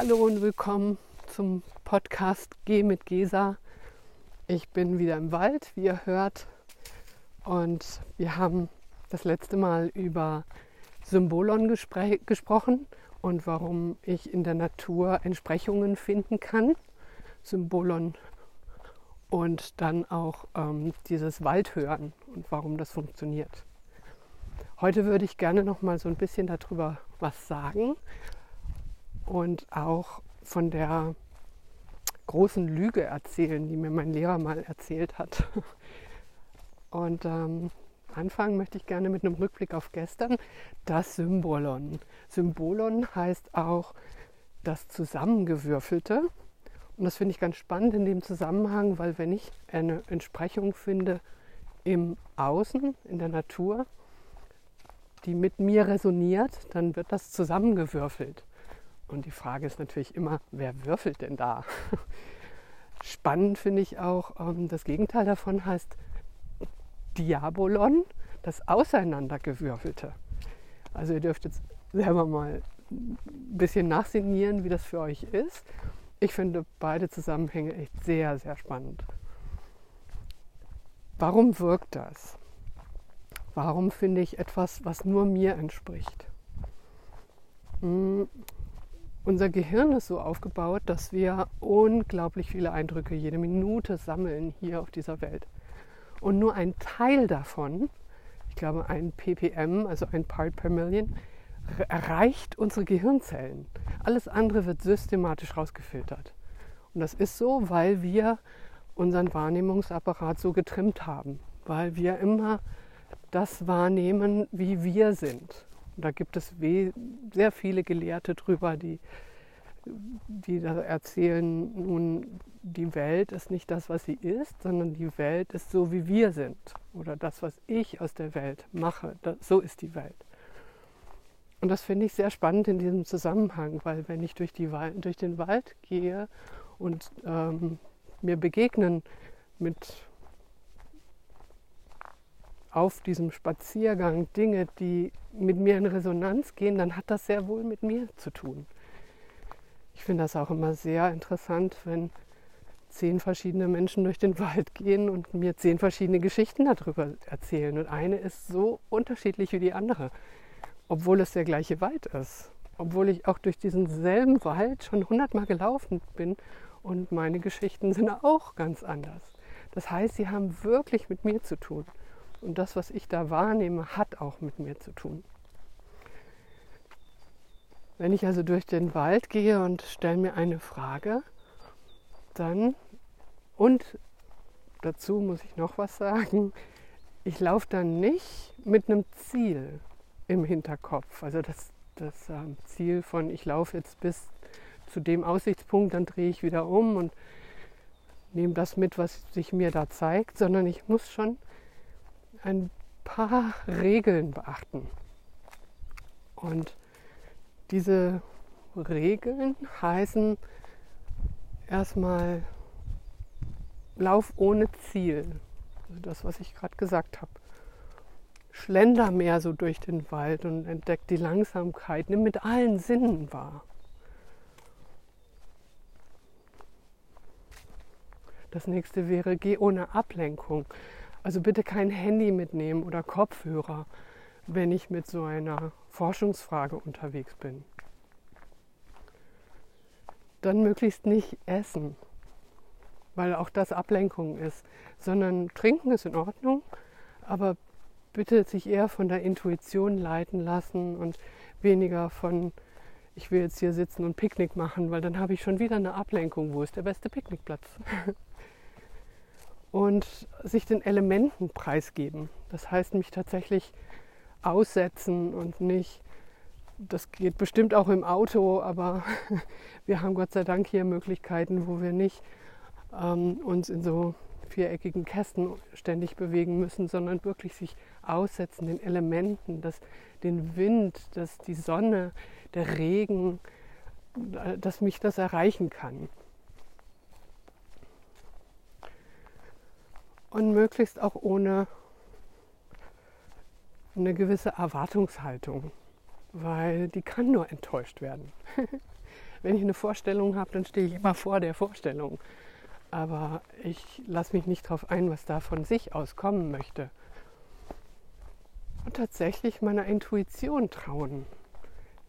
Hallo und willkommen zum Podcast Geh mit Gesa. Ich bin wieder im Wald, wie ihr hört. Und wir haben das letzte Mal über Symbolon gesprochen und warum ich in der Natur Entsprechungen finden kann. Symbolon und dann auch ähm, dieses Waldhören und warum das funktioniert. Heute würde ich gerne noch mal so ein bisschen darüber was sagen und auch von der großen Lüge erzählen, die mir mein Lehrer mal erzählt hat. Und ähm, anfangen möchte ich gerne mit einem Rückblick auf gestern, das Symbolon. Symbolon heißt auch das Zusammengewürfelte. Und das finde ich ganz spannend in dem Zusammenhang, weil wenn ich eine Entsprechung finde im Außen, in der Natur, die mit mir resoniert, dann wird das zusammengewürfelt. Und die Frage ist natürlich immer, wer würfelt denn da? Spannend finde ich auch, ähm, das Gegenteil davon heißt Diabolon, das Auseinandergewürfelte. Also ihr dürft jetzt selber mal ein bisschen nachsinieren, wie das für euch ist. Ich finde beide Zusammenhänge echt sehr, sehr spannend. Warum wirkt das? Warum finde ich etwas, was nur mir entspricht? Hm, unser Gehirn ist so aufgebaut, dass wir unglaublich viele Eindrücke jede Minute sammeln hier auf dieser Welt. Und nur ein Teil davon, ich glaube ein ppm, also ein Part per Million, erreicht unsere Gehirnzellen. Alles andere wird systematisch rausgefiltert. Und das ist so, weil wir unseren Wahrnehmungsapparat so getrimmt haben, weil wir immer das wahrnehmen, wie wir sind. Und da gibt es sehr viele Gelehrte drüber, die, die da erzählen, nun, die Welt ist nicht das, was sie ist, sondern die Welt ist so, wie wir sind. Oder das, was ich aus der Welt mache, das, so ist die Welt. Und das finde ich sehr spannend in diesem Zusammenhang, weil wenn ich durch, die, durch den Wald gehe und ähm, mir begegnen mit auf diesem Spaziergang Dinge, die mit mir in Resonanz gehen, dann hat das sehr wohl mit mir zu tun. Ich finde das auch immer sehr interessant, wenn zehn verschiedene Menschen durch den Wald gehen und mir zehn verschiedene Geschichten darüber erzählen. Und eine ist so unterschiedlich wie die andere, obwohl es der gleiche Wald ist. Obwohl ich auch durch diesen selben Wald schon hundertmal gelaufen bin und meine Geschichten sind auch ganz anders. Das heißt, sie haben wirklich mit mir zu tun. Und das, was ich da wahrnehme, hat auch mit mir zu tun. Wenn ich also durch den Wald gehe und stelle mir eine Frage, dann und dazu muss ich noch was sagen, ich laufe dann nicht mit einem Ziel im Hinterkopf. Also das, das äh, Ziel von ich laufe jetzt bis zu dem Aussichtspunkt, dann drehe ich wieder um und nehme das mit, was sich mir da zeigt, sondern ich muss schon ein paar Regeln beachten. Und diese Regeln heißen erstmal Lauf ohne Ziel. Also das, was ich gerade gesagt habe. Schlender mehr so durch den Wald und entdeck die Langsamkeit. Nimm mit allen Sinnen wahr. Das nächste wäre, geh ohne Ablenkung. Also bitte kein Handy mitnehmen oder Kopfhörer, wenn ich mit so einer Forschungsfrage unterwegs bin. Dann möglichst nicht essen, weil auch das Ablenkung ist, sondern trinken ist in Ordnung, aber bitte sich eher von der Intuition leiten lassen und weniger von, ich will jetzt hier sitzen und Picknick machen, weil dann habe ich schon wieder eine Ablenkung. Wo ist der beste Picknickplatz? und sich den Elementen preisgeben. Das heißt mich tatsächlich aussetzen und nicht, das geht bestimmt auch im Auto, aber wir haben Gott sei Dank hier Möglichkeiten, wo wir nicht ähm, uns in so viereckigen Kästen ständig bewegen müssen, sondern wirklich sich aussetzen, den Elementen, das, den Wind, das, die Sonne, der Regen, dass mich das erreichen kann. Und möglichst auch ohne eine gewisse Erwartungshaltung, weil die kann nur enttäuscht werden. wenn ich eine Vorstellung habe, dann stehe ich immer vor der Vorstellung. Aber ich lasse mich nicht darauf ein, was da von sich aus kommen möchte. Und tatsächlich meiner Intuition trauen,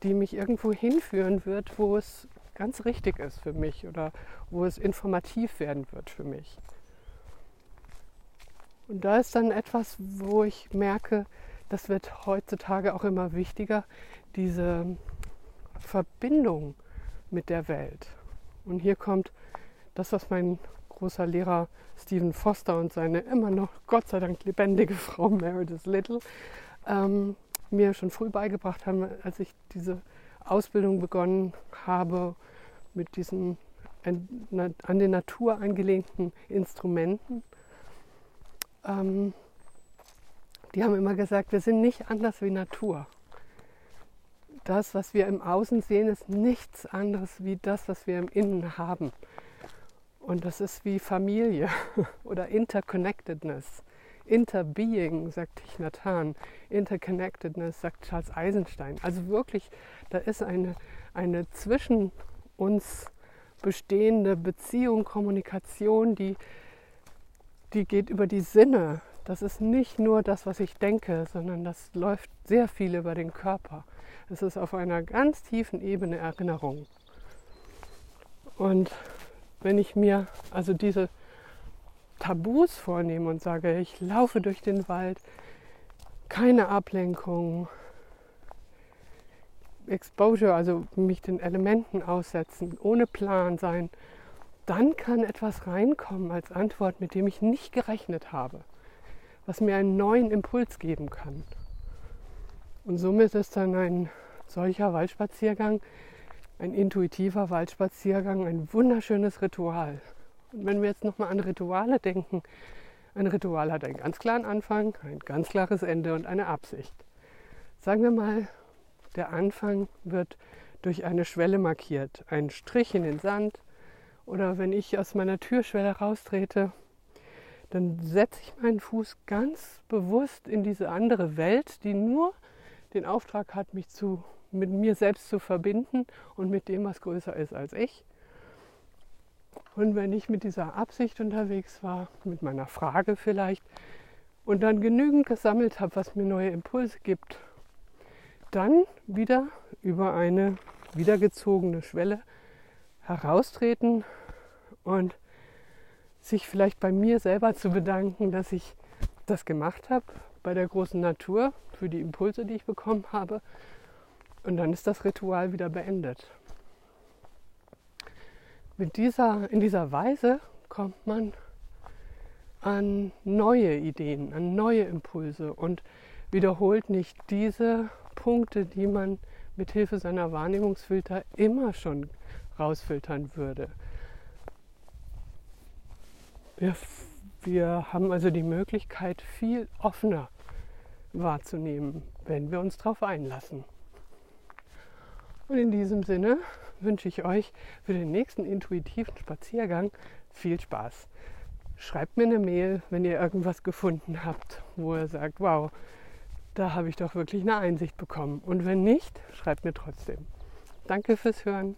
die mich irgendwo hinführen wird, wo es ganz richtig ist für mich oder wo es informativ werden wird für mich. Und da ist dann etwas, wo ich merke, das wird heutzutage auch immer wichtiger, diese Verbindung mit der Welt. Und hier kommt das, was mein großer Lehrer Stephen Foster und seine immer noch Gott sei Dank lebendige Frau Meredith Little ähm, mir schon früh beigebracht haben, als ich diese Ausbildung begonnen habe mit diesen an die Natur angelehnten Instrumenten ähm, die haben immer gesagt, wir sind nicht anders wie Natur. Das, was wir im Außen sehen, ist nichts anderes wie das, was wir im Innen haben. Und das ist wie Familie oder Interconnectedness. Interbeing, sagt Thich Nhat Hanh. Interconnectedness, sagt Charles Eisenstein. Also wirklich, da ist eine, eine zwischen uns bestehende Beziehung, Kommunikation, die die geht über die Sinne. Das ist nicht nur das, was ich denke, sondern das läuft sehr viel über den Körper. Es ist auf einer ganz tiefen Ebene Erinnerung. Und wenn ich mir also diese Tabus vornehme und sage, ich laufe durch den Wald, keine Ablenkung, Exposure, also mich den Elementen aussetzen, ohne Plan sein, dann kann etwas reinkommen als Antwort, mit dem ich nicht gerechnet habe, was mir einen neuen Impuls geben kann. Und somit ist dann ein solcher Waldspaziergang, ein intuitiver Waldspaziergang, ein wunderschönes Ritual. Und wenn wir jetzt nochmal an Rituale denken, ein Ritual hat einen ganz klaren Anfang, ein ganz klares Ende und eine Absicht. Sagen wir mal, der Anfang wird durch eine Schwelle markiert, ein Strich in den Sand, oder wenn ich aus meiner Türschwelle raustrete, dann setze ich meinen Fuß ganz bewusst in diese andere Welt, die nur den Auftrag hat, mich zu, mit mir selbst zu verbinden und mit dem, was größer ist als ich. Und wenn ich mit dieser Absicht unterwegs war, mit meiner Frage vielleicht, und dann genügend gesammelt habe, was mir neue Impulse gibt, dann wieder über eine wiedergezogene Schwelle heraustreten und sich vielleicht bei mir selber zu bedanken, dass ich das gemacht habe bei der großen Natur für die Impulse, die ich bekommen habe. Und dann ist das Ritual wieder beendet. Mit dieser, in dieser Weise kommt man an neue Ideen, an neue Impulse und wiederholt nicht diese Punkte, die man mit Hilfe seiner Wahrnehmungsfilter immer schon rausfiltern würde. Wir, wir haben also die Möglichkeit, viel offener wahrzunehmen, wenn wir uns darauf einlassen. Und in diesem Sinne wünsche ich euch für den nächsten intuitiven Spaziergang viel Spaß. Schreibt mir eine Mail, wenn ihr irgendwas gefunden habt, wo ihr sagt, wow, da habe ich doch wirklich eine Einsicht bekommen. Und wenn nicht, schreibt mir trotzdem. Danke fürs Hören.